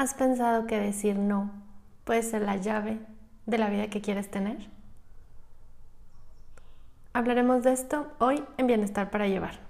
¿Has pensado que decir no puede ser la llave de la vida que quieres tener? Hablaremos de esto hoy en Bienestar para Llevar.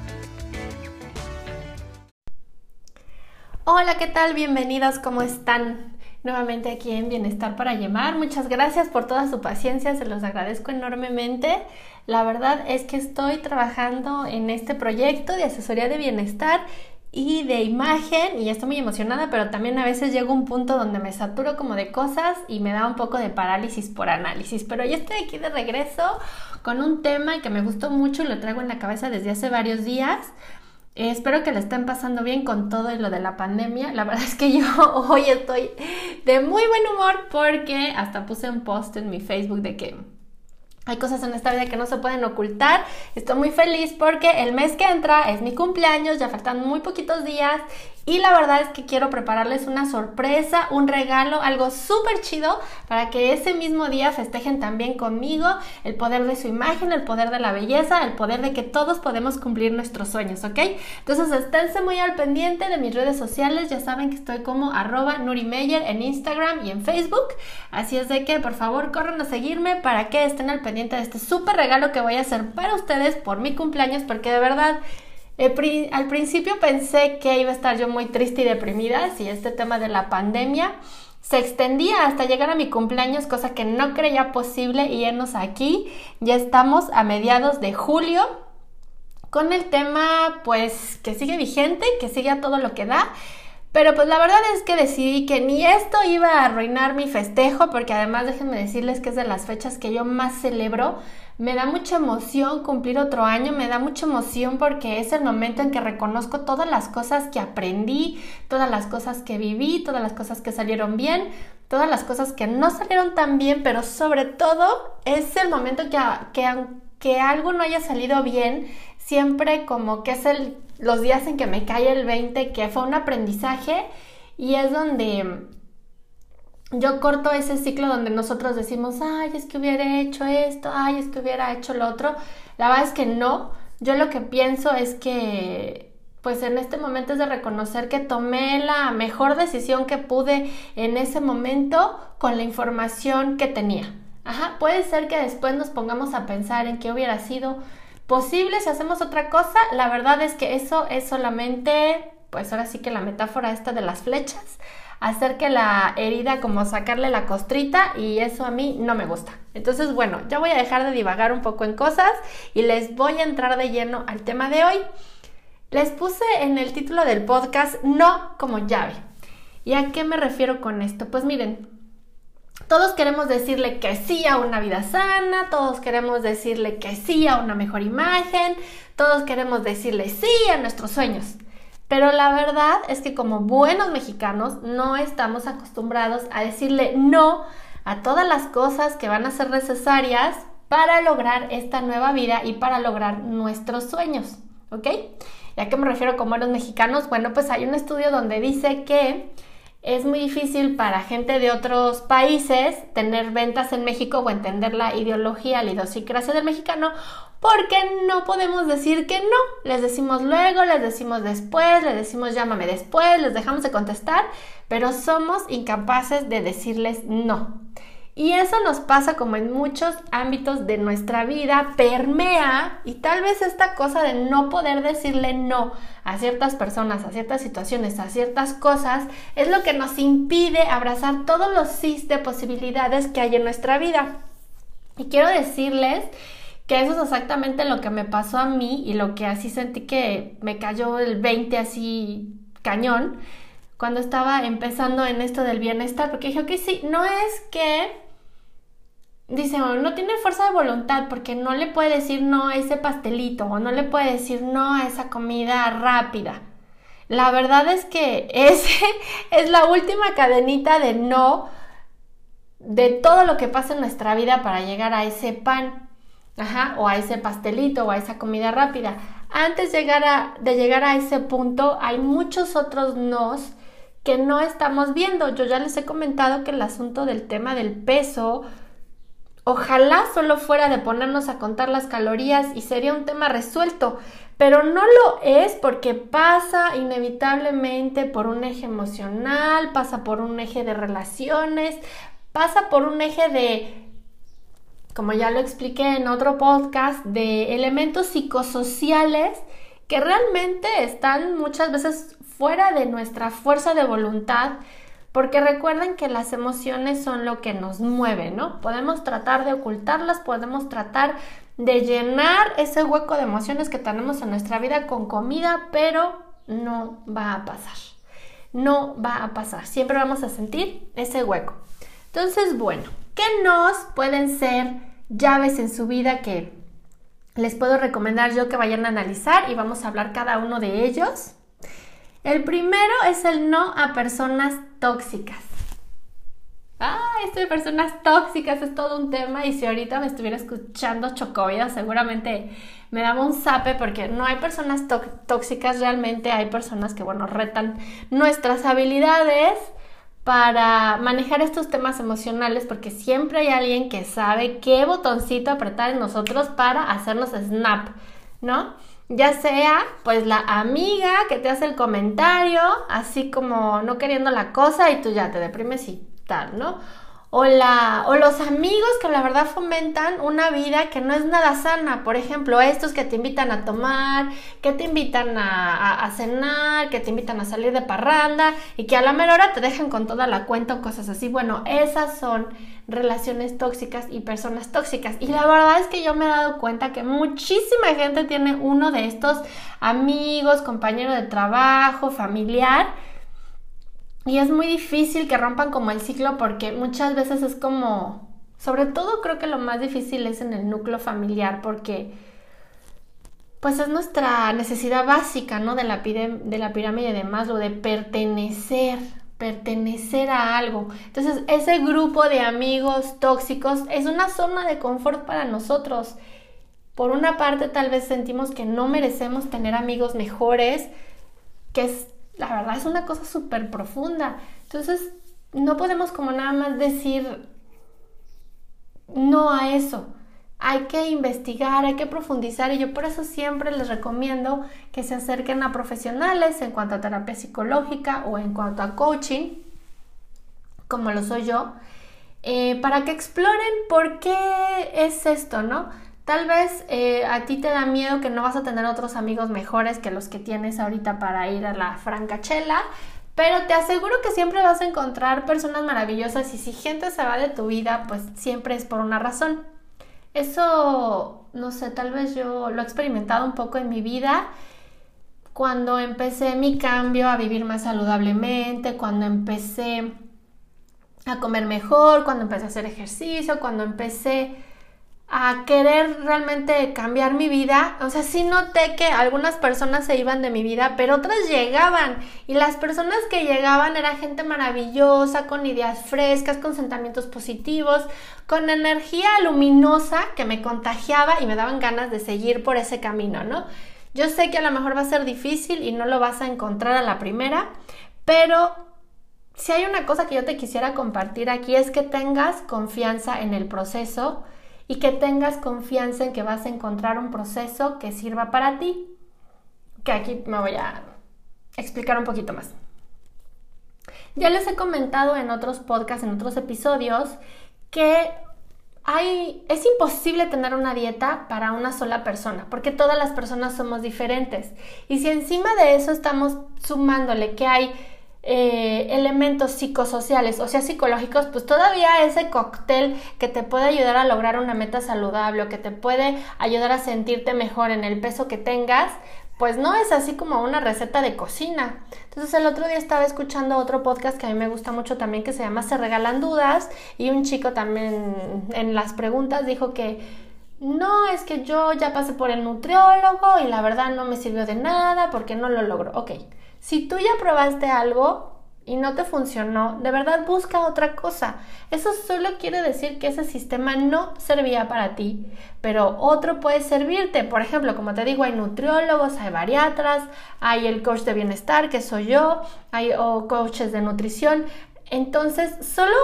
Hola, ¿qué tal? Bienvenidos, ¿cómo están? Nuevamente aquí en Bienestar para Llevar. Muchas gracias por toda su paciencia, se los agradezco enormemente. La verdad es que estoy trabajando en este proyecto de asesoría de bienestar y de imagen y estoy muy emocionada, pero también a veces llego a un punto donde me saturo como de cosas y me da un poco de parálisis por análisis, pero ya estoy aquí de regreso con un tema que me gustó mucho y lo traigo en la cabeza desde hace varios días. Espero que le estén pasando bien con todo lo de la pandemia. La verdad es que yo hoy estoy de muy buen humor porque hasta puse un post en mi Facebook de que hay cosas en esta vida que no se pueden ocultar. Estoy muy feliz porque el mes que entra es mi cumpleaños, ya faltan muy poquitos días y la verdad es que quiero prepararles una sorpresa, un regalo, algo súper chido para que ese mismo día festejen también conmigo el poder de su imagen, el poder de la belleza, el poder de que todos podemos cumplir nuestros sueños, ¿ok? Entonces esténse muy al pendiente de mis redes sociales, ya saben que estoy como arroba Meyer en Instagram y en Facebook, así es de que por favor corran a seguirme para que estén al pendiente de este súper regalo que voy a hacer para ustedes por mi cumpleaños, porque de verdad al principio pensé que iba a estar yo muy triste y deprimida si este tema de la pandemia se extendía hasta llegar a mi cumpleaños, cosa que no creía posible y aquí. Ya estamos a mediados de julio con el tema pues que sigue vigente, que sigue a todo lo que da. Pero pues la verdad es que decidí que ni esto iba a arruinar mi festejo, porque además déjenme decirles que es de las fechas que yo más celebro. Me da mucha emoción cumplir otro año, me da mucha emoción porque es el momento en que reconozco todas las cosas que aprendí, todas las cosas que viví, todas las cosas que salieron bien, todas las cosas que no salieron tan bien, pero sobre todo es el momento que, que aunque algo no haya salido bien, siempre como que es el, los días en que me cae el 20, que fue un aprendizaje y es donde yo corto ese ciclo donde nosotros decimos, ay, es que hubiera hecho esto, ay, es que hubiera hecho lo otro. La verdad es que no. Yo lo que pienso es que, pues en este momento es de reconocer que tomé la mejor decisión que pude en ese momento con la información que tenía. Ajá, puede ser que después nos pongamos a pensar en qué hubiera sido posible si hacemos otra cosa. La verdad es que eso es solamente, pues ahora sí que la metáfora esta de las flechas hacer que la herida como sacarle la costrita y eso a mí no me gusta. Entonces, bueno, ya voy a dejar de divagar un poco en cosas y les voy a entrar de lleno al tema de hoy. Les puse en el título del podcast no como llave. ¿Y a qué me refiero con esto? Pues miren, todos queremos decirle que sí a una vida sana, todos queremos decirle que sí a una mejor imagen, todos queremos decirle sí a nuestros sueños. Pero la verdad es que como buenos mexicanos no estamos acostumbrados a decirle no a todas las cosas que van a ser necesarias para lograr esta nueva vida y para lograr nuestros sueños, ¿ok? ¿Y a qué me refiero como buenos mexicanos? Bueno, pues hay un estudio donde dice que es muy difícil para gente de otros países tener ventas en México o entender la ideología, la idiosincrasia del mexicano, porque no podemos decir que no. Les decimos luego, les decimos después, les decimos llámame después, les dejamos de contestar, pero somos incapaces de decirles no. Y eso nos pasa como en muchos ámbitos de nuestra vida, permea y tal vez esta cosa de no poder decirle no a ciertas personas, a ciertas situaciones, a ciertas cosas, es lo que nos impide abrazar todos los sí de posibilidades que hay en nuestra vida. Y quiero decirles que eso es exactamente lo que me pasó a mí y lo que así sentí que me cayó el 20 así cañón cuando estaba empezando en esto del bienestar, porque dije, ok, sí, no es que, dice, no tiene fuerza de voluntad porque no le puede decir no a ese pastelito o no le puede decir no a esa comida rápida. La verdad es que ese es la última cadenita de no de todo lo que pasa en nuestra vida para llegar a ese pan, ajá, o a ese pastelito o a esa comida rápida. Antes de llegar a, de llegar a ese punto hay muchos otros nos que no estamos viendo. Yo ya les he comentado que el asunto del tema del peso, ojalá solo fuera de ponernos a contar las calorías y sería un tema resuelto, pero no lo es porque pasa inevitablemente por un eje emocional, pasa por un eje de relaciones, pasa por un eje de, como ya lo expliqué en otro podcast, de elementos psicosociales que realmente están muchas veces fuera de nuestra fuerza de voluntad, porque recuerden que las emociones son lo que nos mueve, ¿no? Podemos tratar de ocultarlas, podemos tratar de llenar ese hueco de emociones que tenemos en nuestra vida con comida, pero no va a pasar. No va a pasar. Siempre vamos a sentir ese hueco. Entonces, bueno, ¿qué nos pueden ser llaves en su vida que les puedo recomendar yo que vayan a analizar y vamos a hablar cada uno de ellos? El primero es el no a personas tóxicas. Ah, esto de personas tóxicas es todo un tema y si ahorita me estuviera escuchando Chocovida seguramente me daba un zape porque no hay personas tóxicas realmente, hay personas que, bueno, retan nuestras habilidades para manejar estos temas emocionales porque siempre hay alguien que sabe qué botoncito apretar en nosotros para hacernos snap, ¿no? ya sea pues la amiga que te hace el comentario, así como no queriendo la cosa y tú ya te deprimes y tal, ¿no? O, la, o los amigos que la verdad fomentan una vida que no es nada sana. Por ejemplo, estos que te invitan a tomar, que te invitan a, cenar, que te invitan a salir de parranda y que a la mera hora te dejan con toda la cuenta o cosas así. Bueno, esas son relaciones tóxicas y personas tóxicas. Y la verdad es que yo me he dado cuenta que muchísima gente tiene uno de estos amigos, compañero de trabajo, familiar. Y es muy difícil que rompan como el ciclo porque muchas veces es como, sobre todo creo que lo más difícil es en el núcleo familiar porque pues es nuestra necesidad básica, ¿no? De la, de la pirámide de Maslow, de pertenecer, pertenecer a algo. Entonces, ese grupo de amigos tóxicos es una zona de confort para nosotros. Por una parte, tal vez sentimos que no merecemos tener amigos mejores, que es, la verdad es una cosa súper profunda. Entonces, no podemos como nada más decir no a eso hay que investigar, hay que profundizar y yo por eso siempre les recomiendo que se acerquen a profesionales en cuanto a terapia psicológica o en cuanto a coaching, como lo soy yo, eh, para que exploren por qué es esto, ¿no? Tal vez eh, a ti te da miedo que no vas a tener otros amigos mejores que los que tienes ahorita para ir a la francachela, pero te aseguro que siempre vas a encontrar personas maravillosas y si gente se va de tu vida, pues siempre es por una razón. Eso, no sé, tal vez yo lo he experimentado un poco en mi vida cuando empecé mi cambio a vivir más saludablemente, cuando empecé a comer mejor, cuando empecé a hacer ejercicio, cuando empecé a querer realmente cambiar mi vida, o sea, sí noté que algunas personas se iban de mi vida, pero otras llegaban y las personas que llegaban era gente maravillosa, con ideas frescas, con sentimientos positivos, con energía luminosa que me contagiaba y me daban ganas de seguir por ese camino, ¿no? Yo sé que a lo mejor va a ser difícil y no lo vas a encontrar a la primera, pero si hay una cosa que yo te quisiera compartir aquí es que tengas confianza en el proceso, y que tengas confianza en que vas a encontrar un proceso que sirva para ti. Que aquí me voy a explicar un poquito más. Ya les he comentado en otros podcasts, en otros episodios, que hay, es imposible tener una dieta para una sola persona, porque todas las personas somos diferentes. Y si encima de eso estamos sumándole que hay eh, elementos psicosociales, o sea, psicológicos, pues todavía ese cóctel que te puede ayudar a lograr una meta saludable o que te puede ayudar a sentirte mejor en el peso que tengas, pues no es así como una receta de cocina. Entonces el otro día estaba escuchando otro podcast que a mí me gusta mucho también que se llama Se regalan dudas y un chico también en las preguntas dijo que no, es que yo ya pasé por el nutriólogo y la verdad no me sirvió de nada porque no lo logro. Ok, si tú ya probaste algo, y no te funcionó, de verdad busca otra cosa. Eso solo quiere decir que ese sistema no servía para ti, pero otro puede servirte. Por ejemplo, como te digo, hay nutriólogos, hay bariatras, hay el coach de bienestar, que soy yo, hay coaches de nutrición. Entonces, solo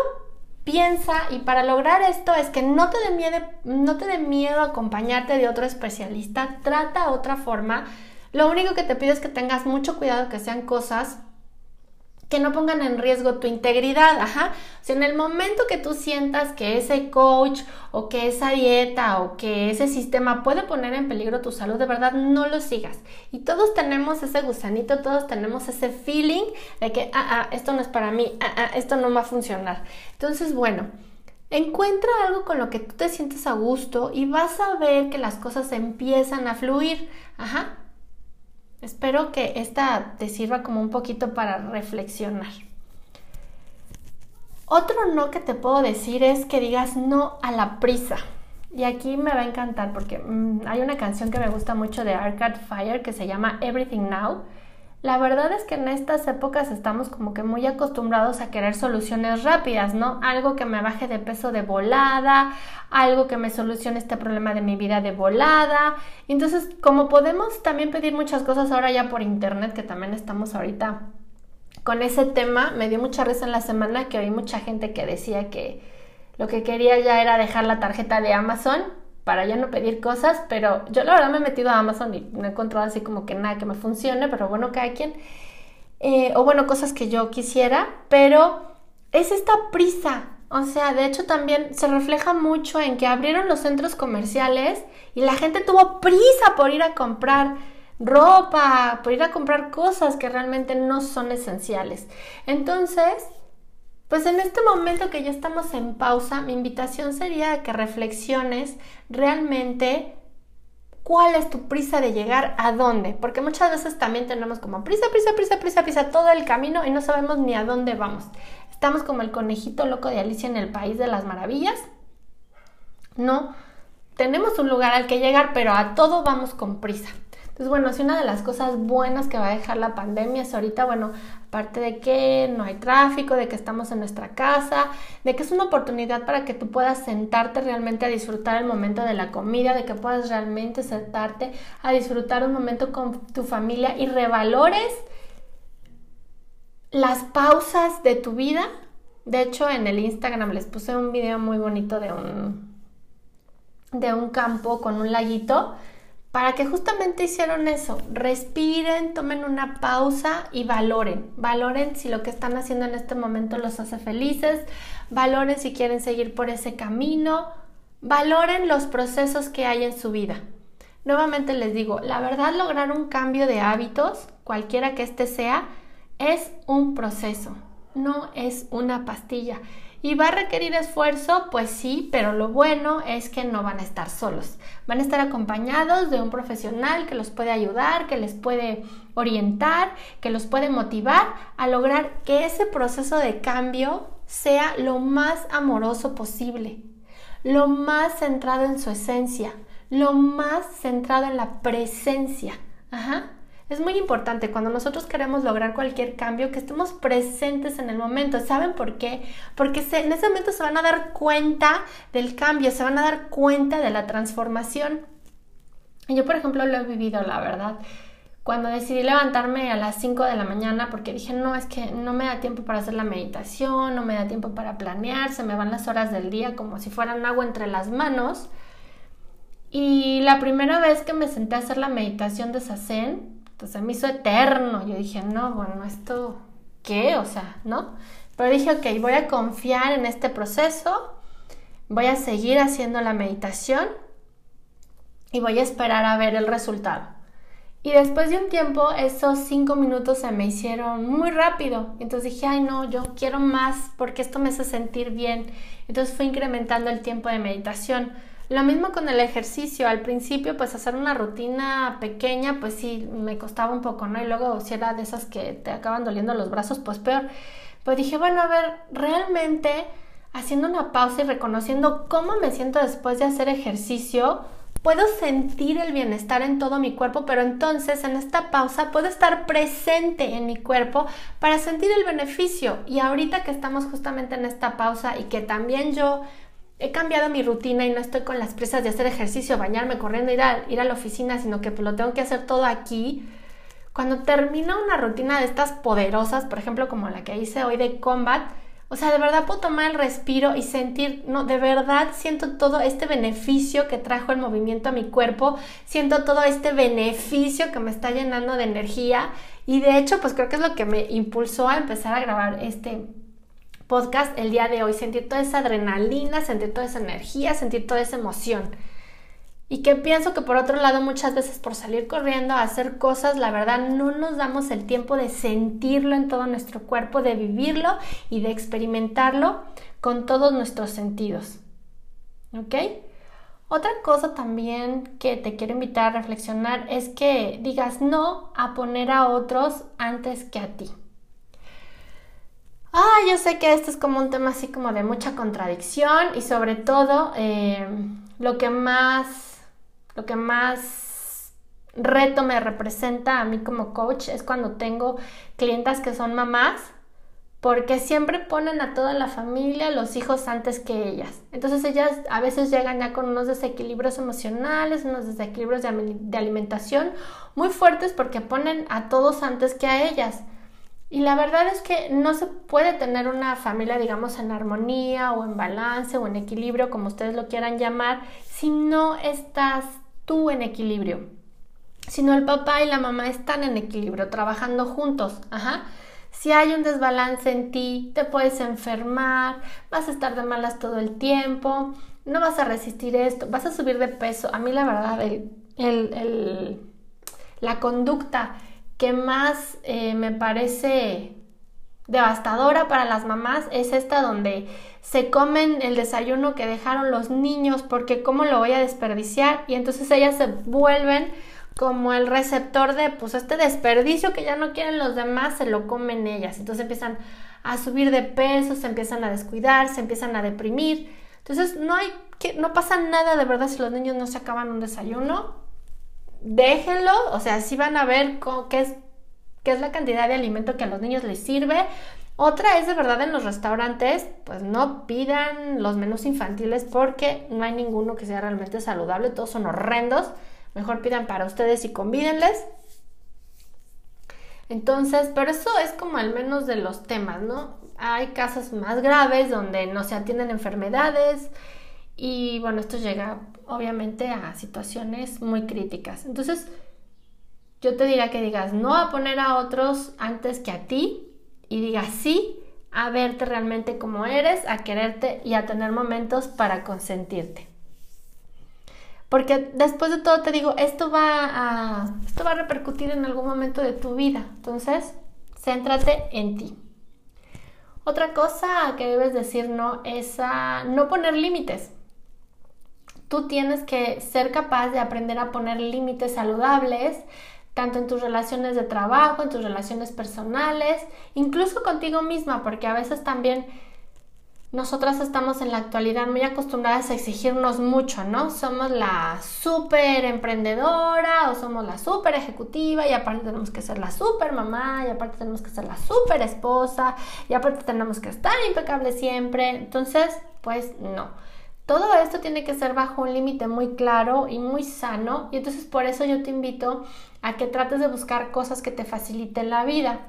piensa y para lograr esto es que no te dé miedo, no te dé miedo acompañarte de otro especialista, trata otra forma. Lo único que te pido es que tengas mucho cuidado que sean cosas que no pongan en riesgo tu integridad, ajá. O en el momento que tú sientas que ese coach o que esa dieta o que ese sistema puede poner en peligro tu salud, de verdad no lo sigas. Y todos tenemos ese gusanito, todos tenemos ese feeling de que, ah, ah, esto no es para mí, ah, ah, esto no va a funcionar. Entonces, bueno, encuentra algo con lo que tú te sientes a gusto y vas a ver que las cosas empiezan a fluir, ajá. Espero que esta te sirva como un poquito para reflexionar. Otro no que te puedo decir es que digas no a la prisa. Y aquí me va a encantar porque mm, hay una canción que me gusta mucho de Arcade Fire que se llama Everything Now la verdad es que en estas épocas estamos como que muy acostumbrados a querer soluciones rápidas, ¿no? Algo que me baje de peso de volada, algo que me solucione este problema de mi vida de volada. Entonces, como podemos también pedir muchas cosas ahora ya por internet, que también estamos ahorita con ese tema, me dio mucha risa en la semana que oí mucha gente que decía que lo que quería ya era dejar la tarjeta de Amazon para ya no pedir cosas, pero yo la verdad me he metido a Amazon y no he encontrado así como que nada que me funcione, pero bueno, cada quien. Eh, o bueno, cosas que yo quisiera, pero es esta prisa. O sea, de hecho también se refleja mucho en que abrieron los centros comerciales y la gente tuvo prisa por ir a comprar ropa, por ir a comprar cosas que realmente no son esenciales. Entonces, pues en este momento que ya estamos en pausa, mi invitación sería que reflexiones realmente cuál es tu prisa de llegar a dónde, porque muchas veces también tenemos como prisa, prisa, prisa, prisa, prisa todo el camino y no sabemos ni a dónde vamos. Estamos como el conejito loco de Alicia en el País de las Maravillas. No, tenemos un lugar al que llegar, pero a todo vamos con prisa. Entonces, bueno, si una de las cosas buenas que va a dejar la pandemia es ahorita, bueno, aparte de que no hay tráfico, de que estamos en nuestra casa, de que es una oportunidad para que tú puedas sentarte realmente a disfrutar el momento de la comida, de que puedas realmente sentarte a disfrutar un momento con tu familia y revalores las pausas de tu vida. De hecho, en el Instagram les puse un video muy bonito de un de un campo con un laguito para que justamente hicieron eso, respiren, tomen una pausa y valoren, valoren si lo que están haciendo en este momento los hace felices, valoren si quieren seguir por ese camino, valoren los procesos que hay en su vida. Nuevamente les digo, la verdad lograr un cambio de hábitos, cualquiera que este sea, es un proceso, no es una pastilla. ¿Y va a requerir esfuerzo? Pues sí, pero lo bueno es que no van a estar solos. Van a estar acompañados de un profesional que los puede ayudar, que les puede orientar, que los puede motivar a lograr que ese proceso de cambio sea lo más amoroso posible, lo más centrado en su esencia, lo más centrado en la presencia. Ajá. Es muy importante cuando nosotros queremos lograr cualquier cambio que estemos presentes en el momento. ¿Saben por qué? Porque en ese momento se van a dar cuenta del cambio, se van a dar cuenta de la transformación. Yo, por ejemplo, lo he vivido, la verdad. Cuando decidí levantarme a las 5 de la mañana porque dije, no, es que no me da tiempo para hacer la meditación, no me da tiempo para planear, se me van las horas del día como si fueran agua entre las manos. Y la primera vez que me senté a hacer la meditación de Sazen, entonces me hizo eterno. Yo dije, no, bueno, esto, ¿qué? O sea, ¿no? Pero dije, ok, voy a confiar en este proceso, voy a seguir haciendo la meditación y voy a esperar a ver el resultado. Y después de un tiempo, esos cinco minutos se me hicieron muy rápido. Entonces dije, ay no, yo quiero más porque esto me hace sentir bien. Entonces fui incrementando el tiempo de meditación. Lo mismo con el ejercicio. Al principio, pues hacer una rutina pequeña, pues sí, me costaba un poco, ¿no? Y luego si era de esas que te acaban doliendo los brazos, pues peor. Pues dije, bueno, a ver, realmente haciendo una pausa y reconociendo cómo me siento después de hacer ejercicio, puedo sentir el bienestar en todo mi cuerpo, pero entonces en esta pausa puedo estar presente en mi cuerpo para sentir el beneficio. Y ahorita que estamos justamente en esta pausa y que también yo he cambiado mi rutina y no estoy con las presas de hacer ejercicio, bañarme, corriendo, ir a, ir a la oficina, sino que pues, lo tengo que hacer todo aquí. Cuando termino una rutina de estas poderosas, por ejemplo como la que hice hoy de combat, o sea, de verdad puedo tomar el respiro y sentir, no, de verdad siento todo este beneficio que trajo el movimiento a mi cuerpo, siento todo este beneficio que me está llenando de energía y de hecho, pues creo que es lo que me impulsó a empezar a grabar este podcast el día de hoy, sentir toda esa adrenalina, sentir toda esa energía, sentir toda esa emoción. Y que pienso que por otro lado muchas veces por salir corriendo a hacer cosas, la verdad no nos damos el tiempo de sentirlo en todo nuestro cuerpo, de vivirlo y de experimentarlo con todos nuestros sentidos. ¿Ok? Otra cosa también que te quiero invitar a reflexionar es que digas no a poner a otros antes que a ti. Ah, yo sé que este es como un tema así como de mucha contradicción y sobre todo eh, lo que más lo que más reto me representa a mí como coach es cuando tengo clientas que son mamás porque siempre ponen a toda la familia, los hijos antes que ellas. Entonces ellas a veces llegan ya con unos desequilibrios emocionales, unos desequilibrios de, alimentación muy fuertes porque ponen a todos antes que a ellas. Y la verdad es que no se puede tener una familia, digamos, en armonía o en balance o en equilibrio, como ustedes lo quieran llamar, si no estás tú en equilibrio, sino el papá y la mamá están en equilibrio, trabajando juntos. Ajá. Si hay un desbalance en ti, te puedes enfermar, vas a estar de malas todo el tiempo, no vas a resistir esto, vas a subir de peso. A mí la verdad, el, la conducta que más eh, me parece devastadora para las mamás es esta donde se comen el desayuno que dejaron los niños porque cómo lo voy a desperdiciar y entonces ellas se vuelven como el receptor de pues este desperdicio que ya no quieren los demás se lo comen ellas. Entonces empiezan a subir de peso se empiezan a descuidar se empiezan a deprimir. Entonces no hay que no pasa nada de verdad si los niños no se acaban un desayuno déjenlo o sea si van a ver qué es qué es la cantidad de alimento que a los niños les sirve. Otra es de verdad en los restaurantes, pues no pidan los menús infantiles porque no hay ninguno que sea realmente saludable, todos son horrendos. Mejor pidan para ustedes y convídenles. Entonces, pero eso es como al menos de los temas, ¿no? Hay casos más graves donde no se atienden enfermedades y bueno, esto llega obviamente a situaciones muy críticas. Entonces, yo te diría que digas no a poner a otros antes que a ti y digas sí a verte realmente como eres, a quererte y a tener momentos para consentirte. Porque después de todo te digo, esto va a, esto va a repercutir en algún momento de tu vida. Entonces, céntrate en ti. Otra cosa que debes decir no es a no poner límites. Tú tienes que ser capaz de aprender a poner límites saludables, tanto en tus relaciones de trabajo, en tus relaciones personales, incluso contigo misma, porque a veces también nosotras estamos en la actualidad muy acostumbradas a exigirnos mucho, ¿no? Somos la súper emprendedora o somos la súper ejecutiva y aparte tenemos que ser la súper mamá y aparte tenemos que ser la súper esposa y aparte tenemos que estar impecable siempre. Entonces, pues no. Todo esto tiene que ser bajo un límite muy claro y muy sano y entonces por eso yo te invito a que trates de buscar cosas que te faciliten la vida.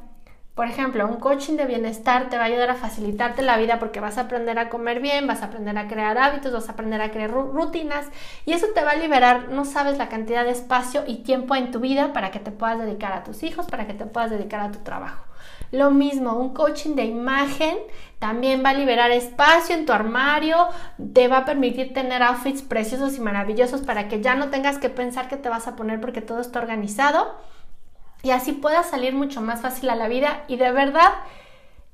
Por ejemplo, un coaching de bienestar te va a ayudar a facilitarte la vida porque vas a aprender a comer bien, vas a aprender a crear hábitos, vas a aprender a crear rutinas y eso te va a liberar, no sabes la cantidad de espacio y tiempo en tu vida para que te puedas dedicar a tus hijos, para que te puedas dedicar a tu trabajo. Lo mismo, un coaching de imagen también va a liberar espacio en tu armario, te va a permitir tener outfits preciosos y maravillosos para que ya no tengas que pensar que te vas a poner porque todo está organizado. Y así puedas salir mucho más fácil a la vida. Y de verdad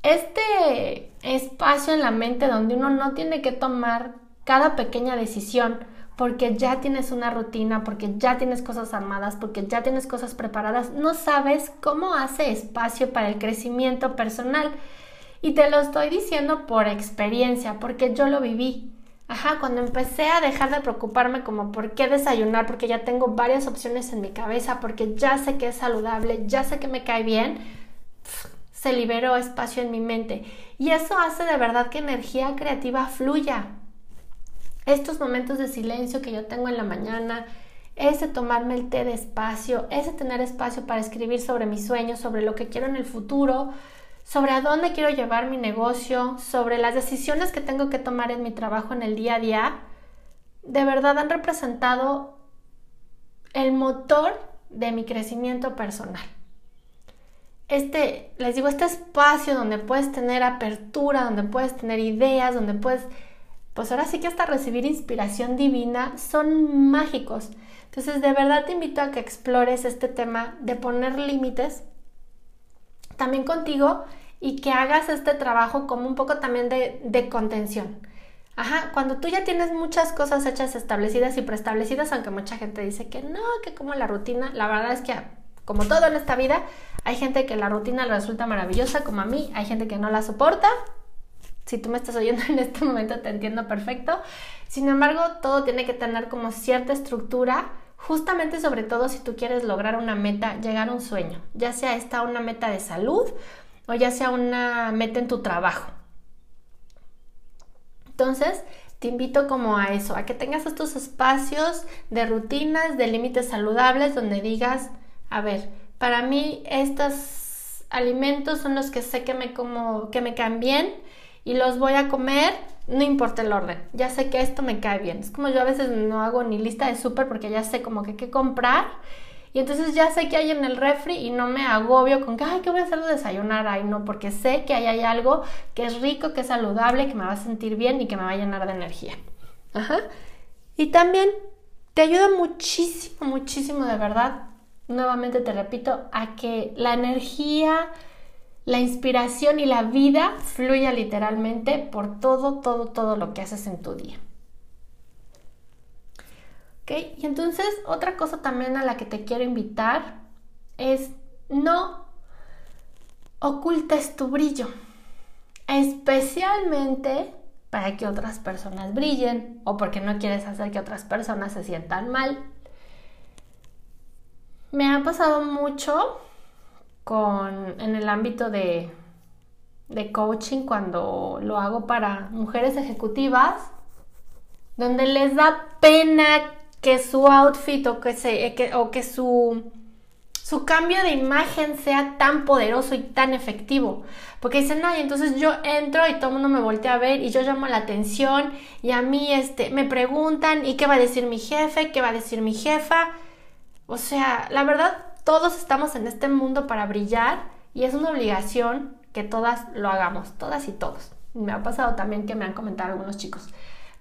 este espacio en la mente donde uno no tiene que tomar cada pequeña decisión porque ya tienes una rutina, porque ya tienes cosas armadas, porque ya tienes cosas preparadas, no sabes cómo hace espacio para el crecimiento personal. Y te lo estoy diciendo por experiencia, porque yo lo viví. Ajá, cuando empecé a dejar de preocuparme como por qué desayunar, porque ya tengo varias opciones en mi cabeza, porque ya sé que es saludable, ya sé que me cae bien, se liberó espacio en mi mente. Y eso hace de verdad que energía creativa fluya. Estos momentos de silencio que yo tengo en la mañana, ese tomarme el té de espacio, ese tener espacio para escribir sobre mis sueños, sobre lo que quiero en el futuro, sobre a dónde quiero llevar mi negocio, sobre las decisiones que tengo que tomar en mi trabajo en el día a día, de verdad han representado el motor de mi crecimiento personal. Este, les digo, este espacio donde puedes tener apertura, donde puedes tener ideas, donde puedes, pues ahora sí que hasta recibir inspiración divina, son mágicos. Entonces, de verdad te invito a que explores este tema de poner límites también contigo y que hagas este trabajo como un poco también de, contención. Ajá, cuando tú ya tienes muchas cosas hechas, establecidas y preestablecidas, aunque mucha gente dice que no, que como la rutina, la verdad es que como todo en esta vida, hay gente que la rutina le resulta maravillosa, como a mí, hay gente que no la soporta. Si tú me estás oyendo en este momento te entiendo perfecto. Sin embargo, todo tiene que tener como cierta estructura justamente sobre todo si tú quieres lograr una meta, llegar a un sueño, ya sea esta una meta de salud o ya sea una meta en tu trabajo. Entonces, te invito como a eso, a que tengas estos espacios de rutinas, de límites saludables donde digas, a ver, para mí estos alimentos son los que sé que me como que me caen bien y los voy a comer no importa el orden, ya sé que esto me cae bien. Es como yo a veces no hago ni lista de súper porque ya sé como que qué comprar y entonces ya sé que hay en el refri y no me agobio con que, ay, ¿qué voy a hacer de desayunar? Ay, no, porque sé que ahí hay algo que es rico, que es saludable, que me va a sentir bien y que me va a llenar de energía. Ajá. Y también te ayuda muchísimo, muchísimo de verdad, nuevamente te repito, a que la energía la inspiración y la vida fluya literalmente por todo, todo, todo lo que haces en tu día. ¿Ok? Y entonces otra cosa también a la que te quiero invitar es no ocultes tu brillo, especialmente para que otras personas brillen o porque no quieres hacer que otras personas se sientan mal. Me ha pasado mucho con, en el ámbito de, de coaching cuando lo hago para mujeres ejecutivas, donde les da pena que su outfit o que, se, que, o que su, su cambio de imagen sea tan poderoso y tan efectivo. Porque dicen, ay, entonces yo entro y todo el mundo me voltea a ver y yo llamo la atención y a mí este, me preguntan, ¿y qué va a decir mi jefe? ¿Qué va a decir mi jefa? O sea, la verdad, todos estamos en este mundo para brillar y es una obligación que todas lo hagamos, todas y todos. Me ha pasado también que me han comentado algunos chicos.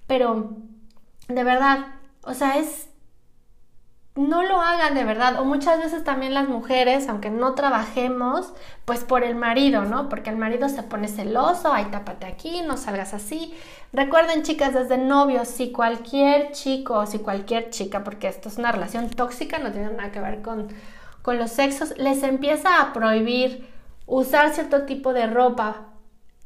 Pero, de verdad, o sea, es... No lo hagan de verdad. O muchas veces también las mujeres, aunque no trabajemos, pues por el marido, ¿no? Porque el marido se pone celoso, ay, tápate aquí, no salgas así. Recuerden, chicas, desde novios, si cualquier chico o si cualquier chica, porque esto es una relación tóxica, no tiene nada que ver con con los sexos, les empieza a prohibir usar cierto tipo de ropa.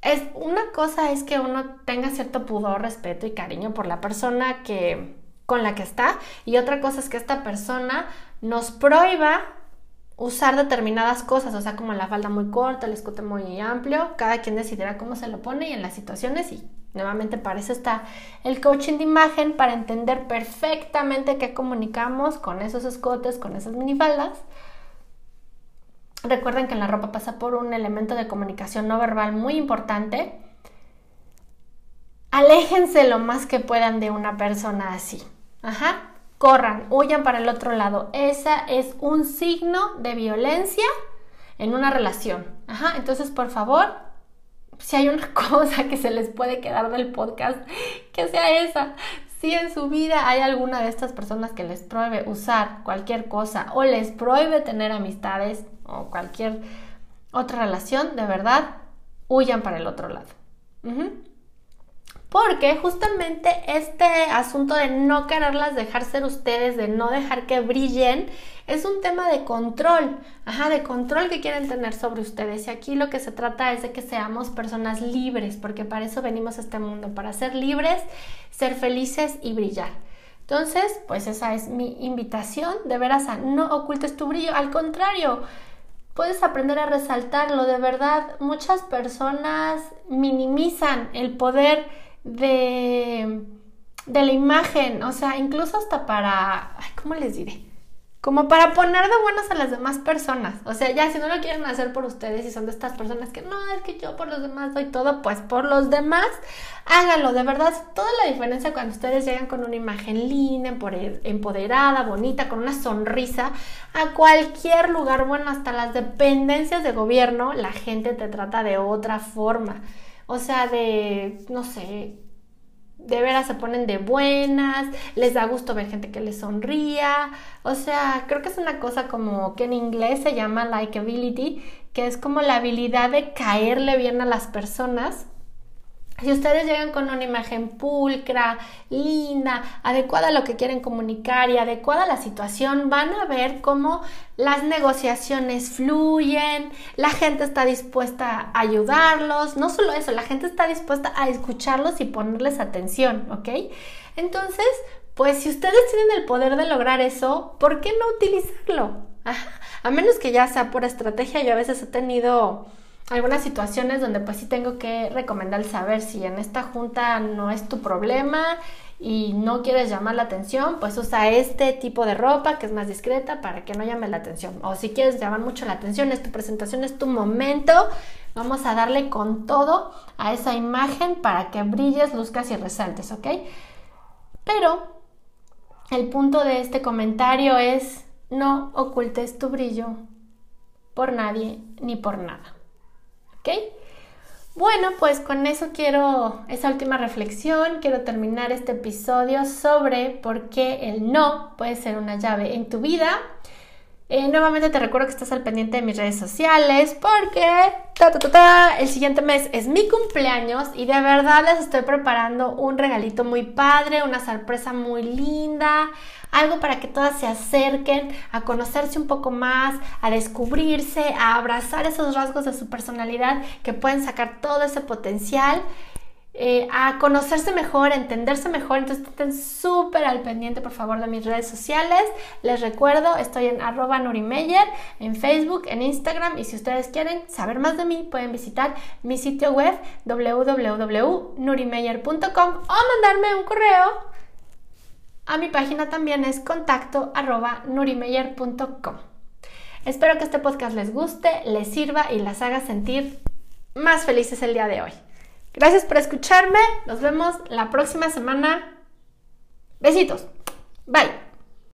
Es, una cosa es que uno tenga cierto pudor, respeto y cariño por la persona que, con la que está y otra cosa es que esta persona nos prohíba usar determinadas cosas, o sea, como la falda muy corta, el escote muy amplio, cada quien decidirá cómo se lo pone y en las situaciones y nuevamente para eso está el coaching de imagen para entender perfectamente qué comunicamos con esos escotes, con esas minifaldas Recuerden que la ropa pasa por un elemento de comunicación no verbal muy importante. Aléjense lo más que puedan de una persona así. Ajá. Corran, huyan para el otro lado. Esa es un signo de violencia en una relación. Ajá. Entonces, por favor, si hay una cosa que se les puede quedar del podcast, que sea esa. Si en su vida hay alguna de estas personas que les prohíbe usar cualquier cosa o les prohíbe tener amistades, o cualquier otra relación, de verdad, huyan para el otro lado. Porque justamente este asunto de no quererlas dejar ser ustedes, de no dejar que brillen, es un tema de control, ajá, de control que quieren tener sobre ustedes. Y aquí lo que se trata es de que seamos personas libres, porque para eso venimos a este mundo, para ser libres, ser felices y brillar. Entonces, pues esa es mi invitación, de veras a no ocultes tu brillo, al contrario, puedes aprender a resaltarlo, de verdad, muchas personas minimizan el poder de, de la imagen, o sea, incluso hasta para, ¿cómo les diré? Como para poner de buenas a las demás personas. O sea, ya si no lo quieren hacer por ustedes y son de estas personas que no, es que yo por los demás doy todo, pues por los demás, háganlo. De verdad, toda la diferencia cuando ustedes llegan con una imagen linda, empoderada, bonita, con una sonrisa, a cualquier lugar, bueno, hasta las dependencias de gobierno, la gente te trata de otra forma. O sea, de, no sé, de veras se ponen de buenas, les da gusto ver gente que les sonría. O sea, creo que es una cosa como que en inglés se llama likability, que es como la habilidad de caerle bien a las personas si ustedes llegan con una imagen pulcra, linda, adecuada a lo que quieren comunicar y adecuada a la situación, van a ver cómo las negociaciones fluyen, la gente está dispuesta a ayudarlos, no solo eso, la gente está dispuesta a escucharlos y ponerles atención, ¿ok? Entonces, pues si ustedes tienen el poder de lograr eso, ¿por qué no utilizarlo? A menos que ya sea por estrategia, yo a veces he tenido algunas situaciones donde pues sí tengo que recomendar saber si en esta junta no es tu problema y no quieres llamar la atención, pues usa este tipo de ropa que es más discreta para que no llame la atención. O si quieres llamar mucho la atención, es tu presentación, es tu momento, vamos a darle con todo a esa imagen para que brilles, luzcas y resaltes, ¿ok? Pero el punto de este comentario es no ocultes tu brillo por nadie ni por nada. Bueno, pues con eso quiero, esa última reflexión, quiero terminar este episodio sobre por qué el no puede ser una llave en tu vida. Eh, nuevamente te recuerdo que estás al pendiente de mis redes sociales porque el siguiente mes es mi cumpleaños y de verdad les estoy preparando un regalito muy padre, una sorpresa muy linda algo para que todas se acerquen a conocerse un poco más, a descubrirse, a abrazar esos rasgos de su personalidad que pueden sacar todo ese potencial. Eh, a conocerse mejor, a entenderse mejor. Entonces estén súper al pendiente, por favor, de mis redes sociales. Les recuerdo, estoy en arroba Nurimeyer, en Facebook, en Instagram. Y si ustedes quieren saber más de mí, pueden visitar mi sitio web www.nurimeyer.com o mandarme un correo a mi página también es contacto arroba. Espero que este podcast les guste, les sirva y las haga sentir más felices el día de hoy. Gracias por escucharme. Nos vemos la próxima semana. Besitos. Bye.